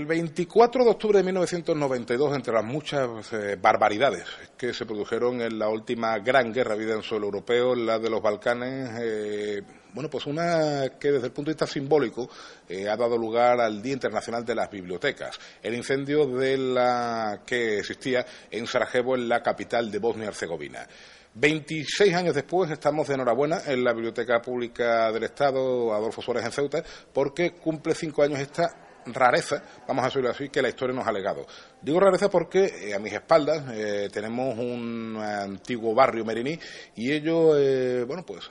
El 24 de octubre de 1992, entre las muchas eh, barbaridades que se produjeron en la última gran guerra vida en suelo europeo, la de los Balcanes, eh, bueno, pues una que desde el punto de vista simbólico eh, ha dado lugar al Día Internacional de las Bibliotecas, el incendio de la que existía en Sarajevo, en la capital de Bosnia-Herzegovina. 26 años después estamos de enhorabuena en la Biblioteca Pública del Estado Adolfo Suárez en Ceuta porque cumple cinco años esta rareza, vamos a decirlo así, que la historia nos ha legado. Digo rareza porque eh, a mis espaldas eh, tenemos un antiguo barrio meriní y ello, eh, bueno, pues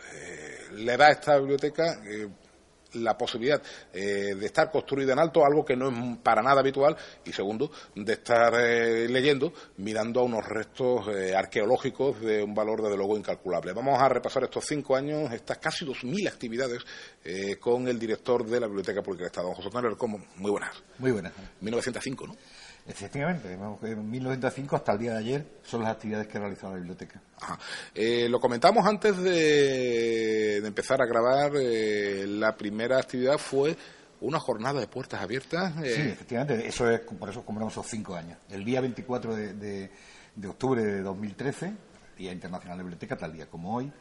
le da a esta biblioteca la posibilidad eh, de estar construida en alto, algo que no es para nada habitual, y segundo, de estar eh, leyendo, mirando a unos restos eh, arqueológicos de un valor desde luego incalculable. Vamos a repasar estos cinco años, estas casi dos mil actividades con el director de la Biblioteca Pública del Estado, José Manuel Como. Muy buenas. Muy buenas. 1905, ¿no? Efectivamente, en 1905 hasta el día de ayer son las actividades que ha realizado la biblioteca. Eh, lo comentamos antes de, empezar a grabar, eh, la primera actividad fue una jornada de puertas abiertas. Eh. Sí, efectivamente, eso es por eso compramos esos cinco años. El día 24 de, octubre de 2013, Día Internacional de Biblioteca, tal día como hoy,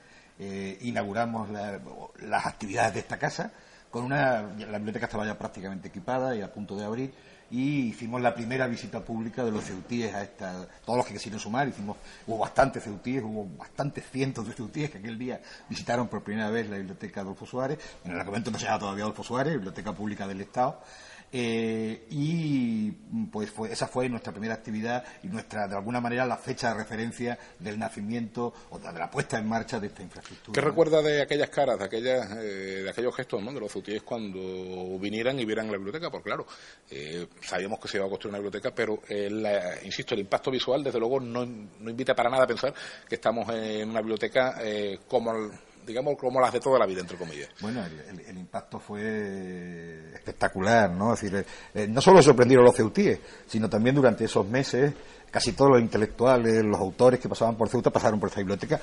inauguramos las actividades de esta casa con una la biblioteca estaba ya prácticamente equipada y a punto de abrir y hicimos la primera visita pública de los ceutíes a esta, todos los que quisieron sumar, hicimos, hubo bastantes ceutíes, hubo bastantes cientos de ceutíes que aquel día visitaron por primera vez la biblioteca Adolfo Suárez, en el momento no se llama todavía Adolfo Suárez, Biblioteca Pública del Estado, eh, y pues esa fue nuestra primera actividad y nuestra, de alguna manera, la fecha de referencia del nacimiento o de la puesta en marcha de esta infraestructura. ¿Qué recuerda de aquellas caras, de, aquellas, eh, de aquellos gestos de los futíes cuando vinieran y vieran la biblioteca? Porque claro, eh, sabíamos que se iba a construir una biblioteca, pero, insisto, el impacto visual, desde luego, no, no, invita para nada a pensar que estamos en una biblioteca como el, digamos, como las de toda la vida, entre comillas. Bueno, el, impacto fue espectacular, ¿no? Es decir, eh, no solo sorprendieron los ceutíes, sino también durante esos meses casi todos los intelectuales, los autores que pasaban por Ceuta pasaron por esta biblioteca.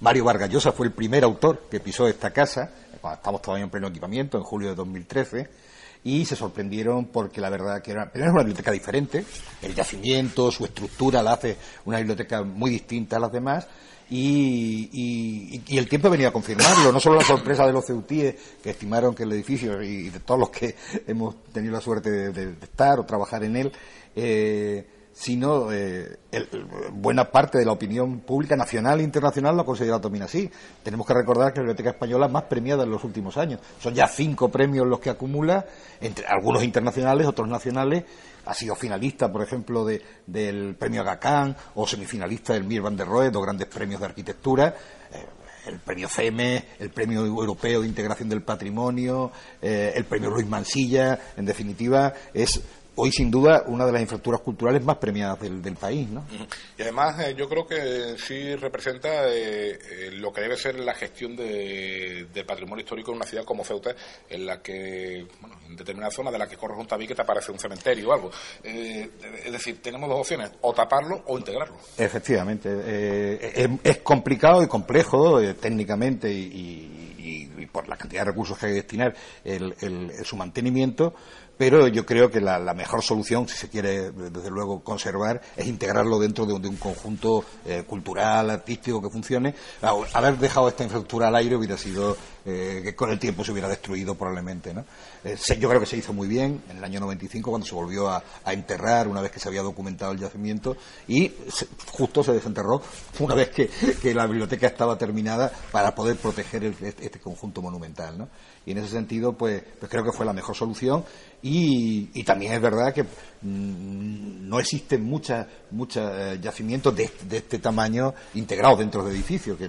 Mario Vargas Llosa fue el primer autor que pisó esta casa, cuando estamos todavía en pleno equipamiento, en julio de 2013 y se sorprendieron porque la verdad que era, era una biblioteca diferente, el yacimiento, su estructura la hace una biblioteca muy distinta a las demás y, el tiempo venía a confirmarlo, no solo la sorpresa de los ceutíes que estimaron que el edificio y de todos los que hemos tenido la suerte de, estar o trabajar en él, eh, sino eh, buena parte de la opinión pública nacional e internacional lo ha también así. Tenemos que recordar que la Biblioteca Española es más premiada en los últimos años. Son ya cinco premios los que acumula, entre algunos internacionales, otros nacionales. Ha sido finalista, por ejemplo, del premio Agacán o semifinalista del Mir van der Rohe, dos grandes premios de arquitectura. Eh, el premio CEME, el premio europeo de integración del patrimonio, eh, el premio Luis Mansilla, en definitiva, es hoy sin duda una de las infraestructuras culturales más premiadas del, país. ¿no? Y además eh, yo creo que sí representa eh, eh, lo que debe ser la gestión de, del patrimonio histórico en una ciudad como Ceuta, en la que, bueno, en determinada zona de la que corres un tabique te aparece un cementerio o algo. es decir, tenemos dos opciones, o taparlo o integrarlo. Efectivamente, es, complicado y complejo técnicamente y, por la cantidad de recursos que hay que destinar su mantenimiento pero yo creo que la, mejor solución, si se quiere desde luego conservar, es integrarlo dentro de, un conjunto eh, cultural, artístico que funcione. Haber dejado esta infraestructura al aire hubiera sido eh, que con el tiempo se hubiera destruido probablemente. ¿no? Eh, yo creo que se hizo muy bien en el año 95 cuando se volvió a, enterrar una vez que se había documentado el yacimiento y justo se desenterró una vez que, la biblioteca estaba terminada para poder proteger este, este conjunto monumental. ¿no? Y en ese sentido, pues, pues creo que fue la mejor solución. Y, también es verdad que no existen muchos eh, yacimientos de, este tamaño integrados dentro del edificio, que,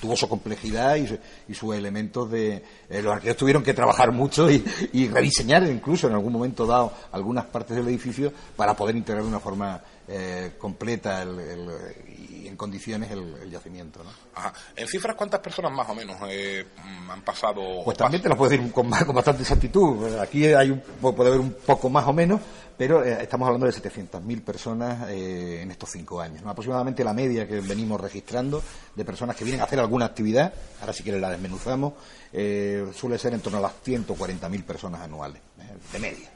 tuvo su complejidad y, sus elementos de. Eh, los arquitectos tuvieron que trabajar mucho y, rediseñar incluso en algún momento dado algunas partes del edificio para poder integrar de una forma eh, completa el, y en condiciones el, yacimiento. ¿no? ¿En cifras cuántas personas más o menos eh, han pasado? Pues también te lo puedo decir con, con bastante exactitud. Aquí hay un, puede haber un poco más o menos, pero eh, estamos hablando de 700.000 personas en estos cinco años. Aproximadamente la media que venimos registrando de personas que vienen a hacer alguna actividad, ahora si quieres la desmenuzamos, suele ser en torno a las 140.000 personas anuales, de media.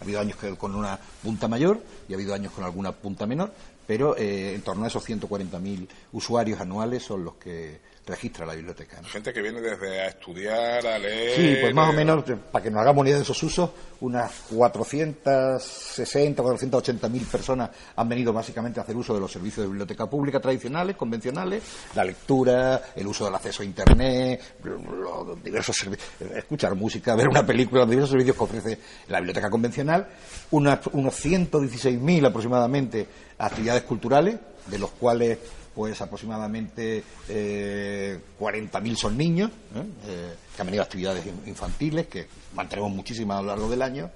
Ha habido años con una punta mayor y ha habido años con alguna punta menor, pero eh, en torno a esos 140.000 usuarios anuales son los que registra la biblioteca. Gente que viene desde a estudiar, a leer. Sí, pues más o menos, para que nos hagamos una idea de esos usos, unas 460, 480 mil personas han venido básicamente a hacer uso de los servicios de biblioteca pública tradicionales, convencionales, la lectura, el uso del acceso a Internet, los diversos servicios, escuchar música, ver una película, los diversos servicios que ofrece la biblioteca convencional, unas, unos 116.000 aproximadamente actividades culturales, de los cuales pues aproximadamente eh, 40.000 son niños, ¿eh? Eh, que han venido actividades infantiles, que mantenemos muchísimas a lo largo del año,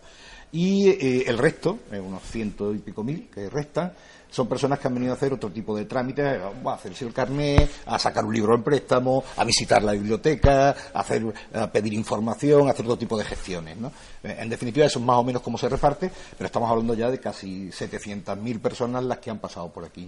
y eh, el resto, unos ciento y pico mil que restan, son personas que han venido a hacer otro tipo de trámites, a hacerse el carnet, a sacar un libro en préstamo, a visitar la biblioteca, a, hacer, a pedir información, a hacer otro tipo de gestiones. ¿no? Eh, en definitiva, eso es más o menos cómo se reparte, pero estamos hablando ya de casi 700.000 personas las que han pasado por aquí.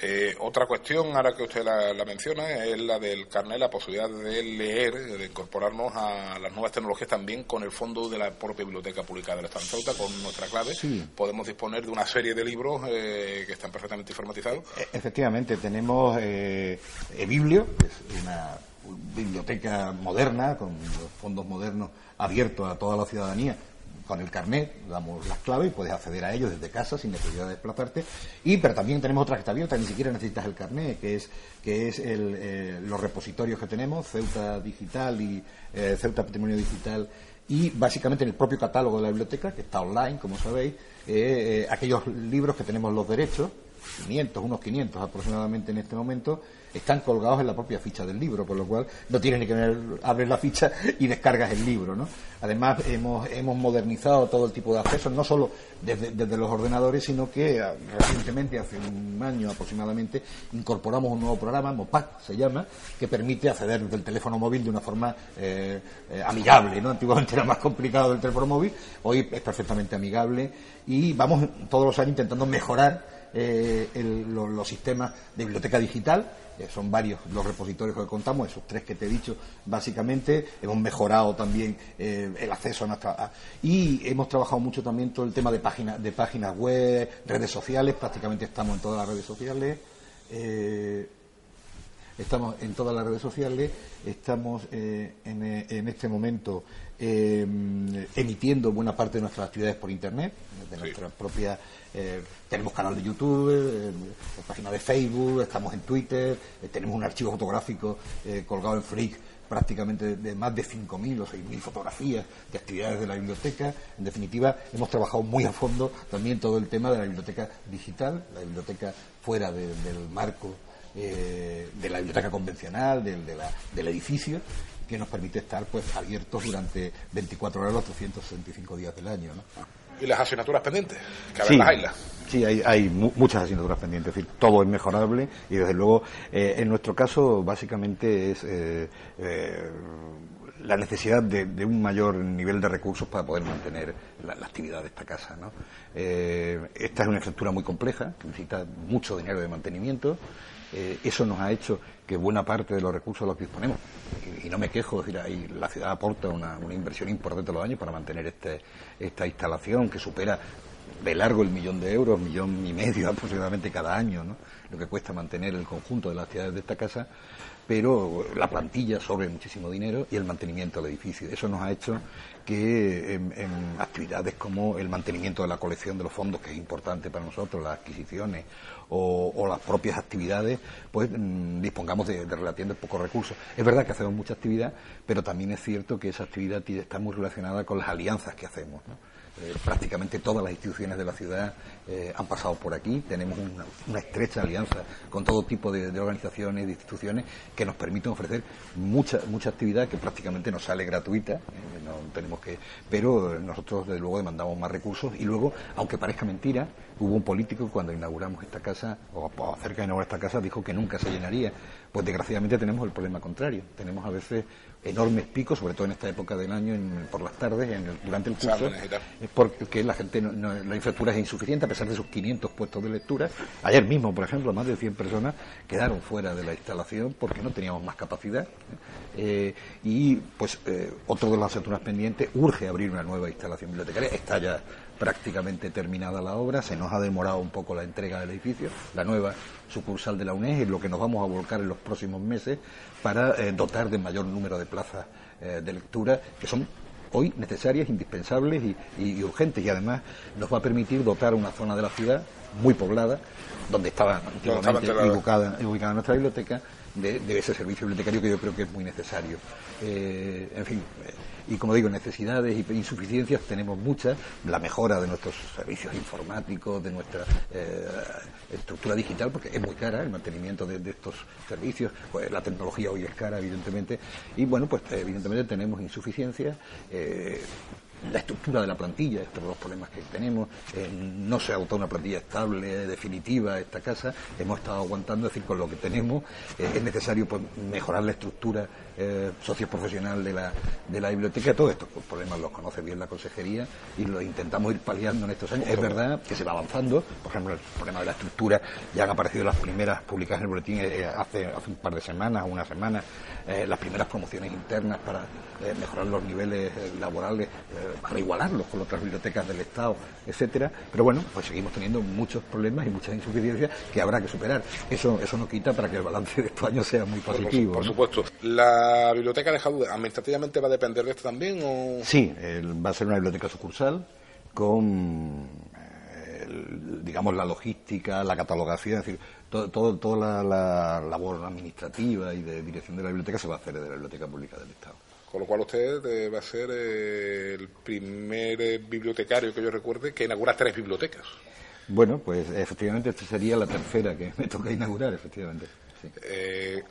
Eh, otra cuestión, ahora que usted la, menciona, es la del carnet, la posibilidad de leer, de incorporarnos a las nuevas tecnologías también con el fondo de la propia Biblioteca Pública del Estado con nuestra clave. Podemos disponer de una serie de libros eh, que están perfectamente informatizados. E, efectivamente, tenemos eh, eBiblio, que es una biblioteca moderna, con fondos modernos abiertos a toda la ciudadanía, con el carnet, damos las claves y puedes acceder a ellos desde casa sin necesidad de desplazarte. Y pero también tenemos otra que está abierta, ni siquiera necesitas el carnet, que es que es el, eh, los repositorios que tenemos, Ceuta Digital y eh, Ceuta Patrimonio Digital y básicamente en el propio catálogo de la biblioteca, que está online, como sabéis, eh, aquellos libros que tenemos los derechos, 500, unos 500 aproximadamente en este momento, están colgados en la propia ficha del libro, por lo cual no tienes ni que abrir la ficha y descargas el libro. ¿no? Además, hemos, hemos modernizado todo el tipo de accesos, no solo desde, los ordenadores, sino que ah, recientemente, hace un año aproximadamente, incorporamos un nuevo programa, MOPAC se llama, que permite acceder desde el teléfono móvil de una forma eh, eh, amigable. ¿no? Antiguamente era más complicado del teléfono móvil, hoy es perfectamente amigable y vamos todos los años intentando mejorar eh, los, sistemas de biblioteca digital. Eh, son varios los repositorios que contamos, esos tres que te he dicho, básicamente. Hemos mejorado también eh, el acceso a nuestra. y hemos trabajado mucho también todo el tema de, páginas de páginas web, redes sociales, prácticamente estamos en todas las redes sociales. estamos en todas las redes sociales, estamos en, este momento emitiendo buena parte de nuestras actividades por Internet, de nuestra propia eh, tenemos canal de YouTube, eh, página de Facebook, estamos en Twitter, eh, tenemos un archivo fotográfico colgado en Freak prácticamente de, más de 5.000 o 6.000 fotografías de actividades de la biblioteca. En definitiva, hemos trabajado muy a fondo también todo el tema de la biblioteca digital, la biblioteca fuera del marco de la biblioteca convencional, del, del edificio, que nos permite estar pues abiertos durante 24 horas los 365 días del año. ¿no? y las asignaturas pendientes, que sí, Sí, hay, muchas asignaturas pendientes, es decir, todo es mejorable y desde luego eh, en nuestro caso básicamente es eh, eh, la necesidad de, un mayor nivel de recursos para poder mantener la, actividad de esta casa. ¿no? esta es una estructura muy compleja, que necesita mucho dinero de mantenimiento. eso nos ha hecho que buena parte de los recursos los disponemos, y, no me quejo, es decir, la ciudad aporta una, inversión importante los años para mantener este, esta instalación que supera de largo el millón de euros, millón y medio aproximadamente cada año, ¿no? lo que cuesta mantener el conjunto de las actividades de esta casa, pero la plantilla sobre muchísimo dinero y el mantenimiento del edificio. Eso nos ha hecho que en, actividades como el mantenimiento de la colección de los fondos, que es importante para nosotros, las adquisiciones o, las propias actividades, pues mm, dispongamos de, de, relativamente pocos recursos. Es verdad que hacemos mucha actividad, pero también es cierto que esa actividad está muy relacionada con las alianzas que hacemos. ¿no? Eh, prácticamente todas las instituciones de la ciudad eh, han pasado por aquí. Tenemos una, estrecha alianza con todo tipo de, organizaciones, de instituciones que nos permiten ofrecer mucha mucha actividad que prácticamente nos sale gratuita. Eh, no tenemos que, pero nosotros desde luego demandamos más recursos y luego, aunque parezca mentira, hubo un político cuando inauguramos esta casa o, cerca de inaugurar esta casa dijo que nunca se llenaría. Pues desgraciadamente tenemos el problema contrario. Tenemos a veces enormes picos, sobre todo en esta época del año, por las tardes, durante el curso, porque la gente la infraestructura es insuficiente a pesar de sus 500 puestos de lectura. Ayer mismo, por ejemplo, más de 100 personas quedaron fuera de la instalación porque no teníamos más capacidad. Eh, y pues eh, otro de las asignaturas pendientes urge abrir una nueva instalación bibliotecaria. Está ya prácticamente terminada la obra, se nos ha demorado un poco la entrega del edificio, la nueva sucursal de la UNED es lo que nos vamos a volcar en los próximos meses para eh, dotar de mayor número de plazas eh, de lectura que son hoy necesarias, indispensables y, urgentes. Y además nos va a permitir dotar una zona de la ciudad muy poblada, donde estaba antiguamente ubicada, nuestra biblioteca, de, ese servicio bibliotecario que yo creo que es muy necesario. Eh, en fin, y como digo, necesidades y insuficiencias tenemos muchas. La mejora de nuestros servicios informáticos, de nuestra eh, estructura digital, porque es muy cara el mantenimiento de, estos servicios. Pues la tecnología hoy es cara, evidentemente. Y bueno, pues evidentemente tenemos insuficiencias. La estructura de la plantilla, estos son los problemas que tenemos, eh, no se ha agotado una plantilla estable, definitiva, esta casa, hemos estado aguantando, es decir, con lo que tenemos eh, es necesario pues, mejorar la estructura eh, socioprofesional de la, de la biblioteca, todos estos problemas los conoce bien la consejería y los intentamos ir paliando en estos años. Es verdad que se va avanzando, por ejemplo, el problema de la estructura, ya han aparecido las primeras publicadas en el boletín hace, hace un par de semanas, una semana, las primeras promociones internas para mejorar los niveles laborales para igualarlos con otras bibliotecas del Estado, etcétera. Pero bueno, pues seguimos teniendo muchos problemas y muchas insuficiencias que habrá que superar. Eso, eso no quita para que el balance de estos años sea muy positivo. Por, supuesto. ¿La biblioteca de Jadú administrativamente va a depender de esto también? O... Sí, va a ser una biblioteca sucursal con digamos la logística, la catalogación, es decir, todo, toda la, labor administrativa y de dirección de la biblioteca se va a hacer de la Biblioteca Pública del Estado. Con lo cual usted eh, va a ser eh, el primer eh, bibliotecario que yo recuerde que inaugura tres bibliotecas. Bueno, pues efectivamente esta sería la tercera que me toca inaugurar, efectivamente.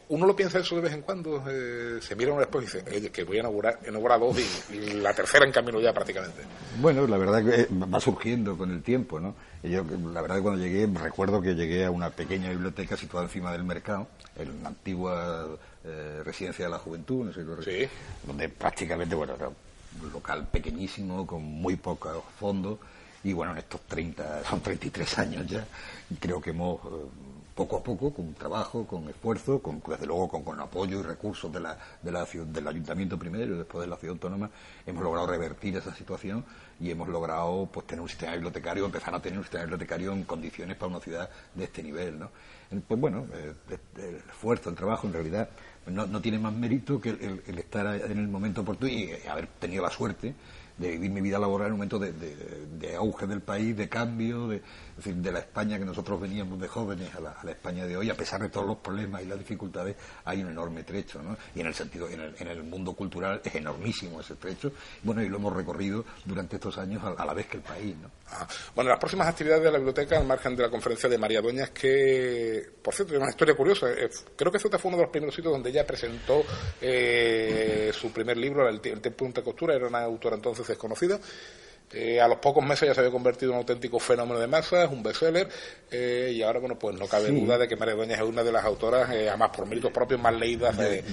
Uno lo piensa eso de vez en cuando, se mira un espejo y dice, oye, que voy a inaugurar, inaugurar dos y, la tercera en camino ya prácticamente. Bueno, la verdad que va surgiendo con el tiempo, ¿no? yo, la verdad que cuando llegué, recuerdo que llegué a una pequeña biblioteca situada encima del mercado, en la antigua eh, residencia de la juventud, no sé sí. donde prácticamente, bueno, era un local pequeñísimo, con muy pocos fondos, y bueno, en estos 30, son 33 años ya, creo que hemos, eh, poco a poco, con trabajo, con esfuerzo, con, desde luego con, apoyo y recursos de la, de la, del ayuntamiento primero y después de la ciudad autónoma, hemos logrado revertir esa situación y hemos logrado pues tener un sistema bibliotecario, empezar a tener un sistema bibliotecario en condiciones para una ciudad de este nivel, ¿no? Pues bueno, eh, el esfuerzo, el trabajo, en realidad no, no tiene más mérito que el, estar en el momento oportuno y haber tenido la suerte de vivir mi vida laboral en un momento de, auge del país, de cambio, de, de la España que nosotros veníamos de jóvenes a la, España de hoy, a pesar de todos los problemas y las dificultades, hay un enorme trecho, ¿no? Y en el sentido, en el, en el mundo cultural es enormísimo ese trecho, bueno, y lo hemos recorrido durante estos años a, la vez que el país, ¿no? Ah, bueno, las próximas actividades de la biblioteca, al margen de la conferencia de María Doñas, que, por cierto, es una historia curiosa, eh, creo que Ceuta fue uno de los primeros sitios donde ella presentó eh, su primer libro, El, el tiempo de costura, era una autora entonces desconocida. Eh, a los pocos meses ya se había convertido en un auténtico fenómeno de masas, un bestseller, eh, y ahora, bueno, pues no cabe duda de que María Dueñas es una de las autoras, eh, además por méritos propios, más leídas de,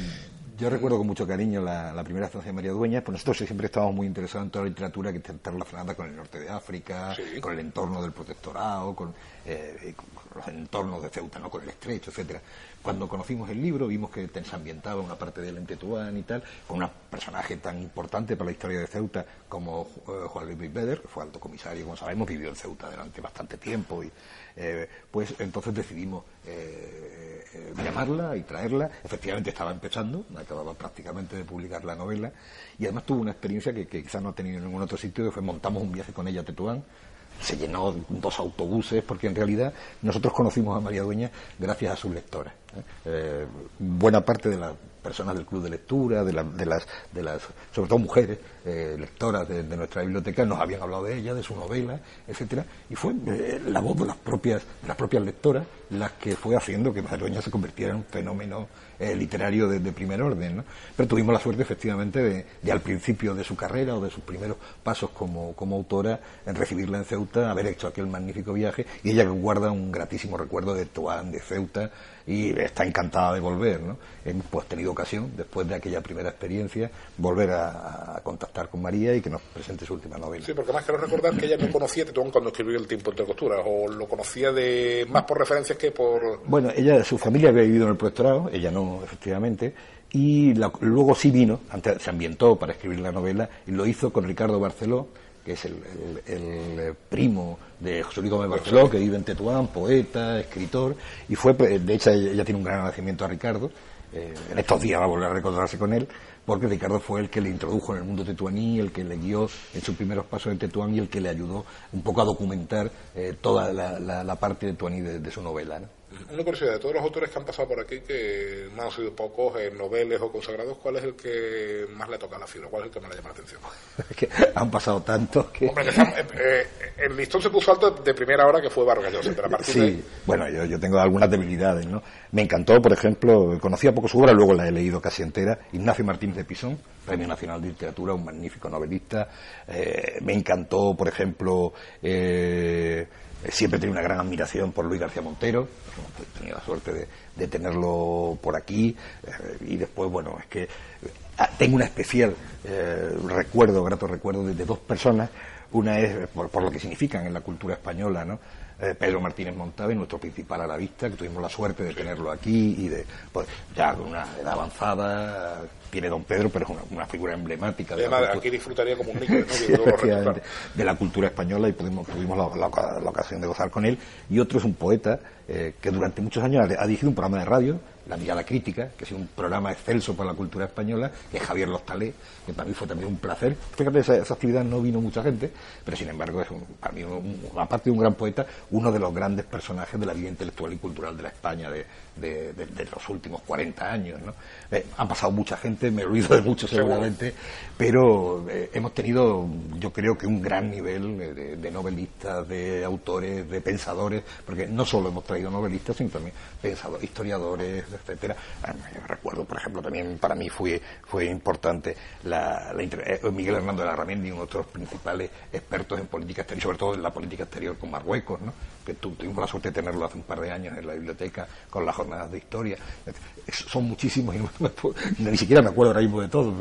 yo recuerdo con mucho cariño la, primera estancia de María Dueñas, pues nosotros siempre estábamos muy interesados en toda la literatura que está relacionada con el norte de África, con el entorno del protectorado, con, eh, los entornos de Ceuta, ¿no? con el estrecho, etcétera. Cuando conocimos el libro vimos que se ambientaba una parte del Entetuán y tal, con un personaje tan importante para la historia de Ceuta como eh, Juan Luis Beder, que fue alto comisario, como sabemos, vivió en Ceuta durante bastante tiempo y eh, pues entonces decidimos eh, eh, llamarla y traerla. Efectivamente estaba empezando, acababa prácticamente de publicar la novela y además tuvo una experiencia que, quizás no ha tenido en ningún otro sitio, que fue montamos un viaje con ella a Tetuán, se llenó dos autobuses, porque en realidad nosotros conocimos a María Dueña gracias a sus lectoras. buena parte de la personas del club de lectura, de, de, las, de las, sobre todo mujeres eh, lectoras de, nuestra biblioteca, nos habían hablado de ella, de su novela, etcétera, y fue eh, la voz de las propias, de las propias lectoras las que fue haciendo que Marueña se convirtiera en un fenómeno eh, literario de, primer orden. ¿no? Pero tuvimos la suerte, efectivamente, de, al principio de su carrera o de sus primeros pasos como, como autora, en recibirla en Ceuta, haber hecho aquel magnífico viaje, y ella guarda un gratísimo recuerdo de Toán, de Ceuta, y está encantada de volver. ¿no? Hemos pues, tenido ocasión, después de aquella primera experiencia, volver a, contactar con María y que nos presente su última novela. Sí, porque más quiero recordar que ella no conocía Tetuán cuando escribió El tiempo entre costuras, o lo conocía de más por referencias que por... Bueno, ella, su familia había vivido en el protectorado, ella no, efectivamente, y luego sí vino, antes se ambientó para escribir la novela, y lo hizo con Ricardo Barceló, que es el, el, primo de José Luis Gómez Barceló, que vive en Tetuán, poeta, escritor, y fue, de hecho, ella tiene un gran agradecimiento a Ricardo, eh, en estos días va a volver a encontrarse con él, porque Ricardo fue el que le introdujo en el mundo tetuaní, el que le guió en sus primeros pasos en Tetuán y el que le ayudó un poco a documentar eh, toda la, parte tetuaní de, de su novela. ¿no? Una curiosidad, de todos los autores que han pasado por aquí, que no han sido pocos, en noveles o consagrados, ¿cuál es el que más le toca a la fibra? ¿Cuál es el que más le llama la atención? Es que han pasado tantos que... Hombre, eh, eh, el listón se puso alto de primera hora que fue Vargas Llosa, pero a partir Sí, bueno, yo, yo, tengo algunas debilidades, ¿no? Me encantó, por ejemplo, conocía poco su obra, luego la he leído casi entera, Ignacio Martínez de Pisón, Premio Nacional de Literatura, un magnífico novelista. Eh, me encantó, por ejemplo... Eh, siempre he tenido una gran admiración por Luis García Montero, he tenido la suerte de, tenerlo por aquí eh, y después, bueno, es que ah, tengo una especial eh, recuerdo, grato recuerdo de, dos personas. Una es por, lo que significan en la cultura española, ¿no? Eh, Pedro Martínez Montave, nuestro principal a la vista, que tuvimos la suerte de tenerlo aquí y de, pues, ya con una edad avanzada, tiene don Pedro, pero es una, figura emblemática. De la aquí disfrutaría como un niño, de la cultura española y pudimos, tuvimos la, ocasión de gozar con él. Y otro es un poeta eh, que durante muchos años ha dirigido un programa de radio la Mirada Crítica, que es un programa excelso para la cultura española, que es Javier Lostalé, que para mí fue también un placer. Fíjate, esa, esa actividad no vino mucha gente, pero sin embargo es para mí, aparte de un gran poeta, uno de los grandes personajes de la vida intelectual y cultural de la España de, los últimos 40 años. ¿no? Eh, han pasado mucha gente, me olvido de muchos seguramente, pero eh, hemos tenido, yo creo que un gran nivel de, de, novelistas, de autores, de pensadores, porque no solo hemos traído novelistas, sino también pensadores, historiadores, etcétera. Recuerdo, por ejemplo, también para mí fue, fue importante la, eh, Miguel Hernando de la Ramendi, uno de los principales expertos en política exterior, sobre todo en la política exterior con Marruecos, ¿no? Que tuvimos la suerte de tenerlo hace un par de años en la biblioteca con las jornadas de historia. Son muchísimos y ni siquiera me acuerdo ahora mismo de todo.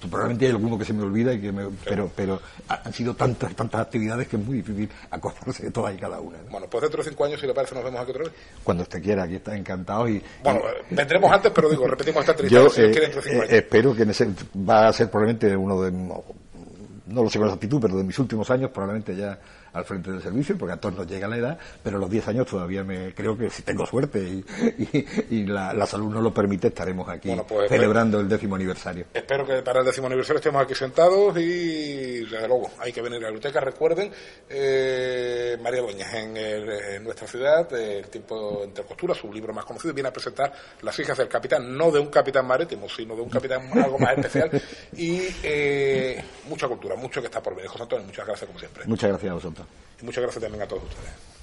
Probablemente hay alguno que se me olvida, y que pero, pero han sido tantas tantas actividades que es muy difícil acordarse de todas y cada una. Bueno, pues dentro de cinco años, si le parece, nos vemos aquí otra vez. Cuando usted quiera, aquí está encantado. Y, bueno, vendremos antes, pero digo, repetimos esta triste. Yo eh, eh, espero que va a ser probablemente uno de no lo sé con exactitud, pero de mis últimos años probablemente ya al frente del servicio, porque a todos nos llega la edad, pero los 10 años todavía me creo que si tengo suerte y, la, salud nos lo permite, estaremos aquí pues, celebrando el décimo aniversario. Espero que para el décimo aniversario estemos aquí sentados y, desde luego, hay que venir a la biblioteca. Recuerden, eh, María Dueñas, en, nuestra ciudad, El tiempo entre costuras, su libro más conocido, viene a presentar Las hijas del capitán, no de un capitán marítimo, sino de un capitán algo más especial, y eh, mucha cultura, mucho que está por venir. José Antonio, muchas gracias como siempre. Muchas gracias a vosotros. Muchas gracias también a todos ustedes.